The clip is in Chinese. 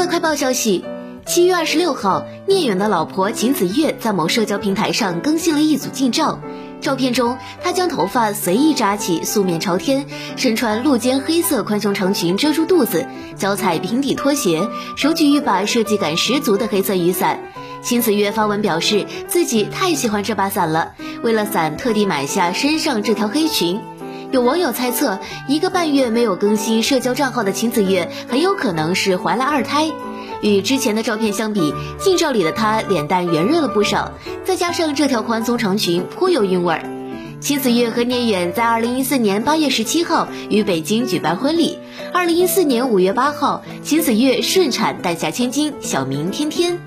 快快报消息，七月二十六号，聂远的老婆秦子月在某社交平台上更新了一组近照。照片中，她将头发随意扎起，素面朝天，身穿露肩黑色宽胸长裙遮住肚子，脚踩平底拖鞋，手举一把设计感十足的黑色雨伞。秦子月发文表示，自己太喜欢这把伞了，为了伞特地买下身上这条黑裙。有网友猜测，一个半月没有更新社交账号的秦子月，很有可能是怀了二胎。与之前的照片相比，近照里的她脸蛋圆润了不少，再加上这条宽松长裙，颇有韵味儿。秦子月和聂远在二零一四年八月十七号于北京举办婚礼。二零一四年五月八号，秦子月顺产诞下千金，小名天天。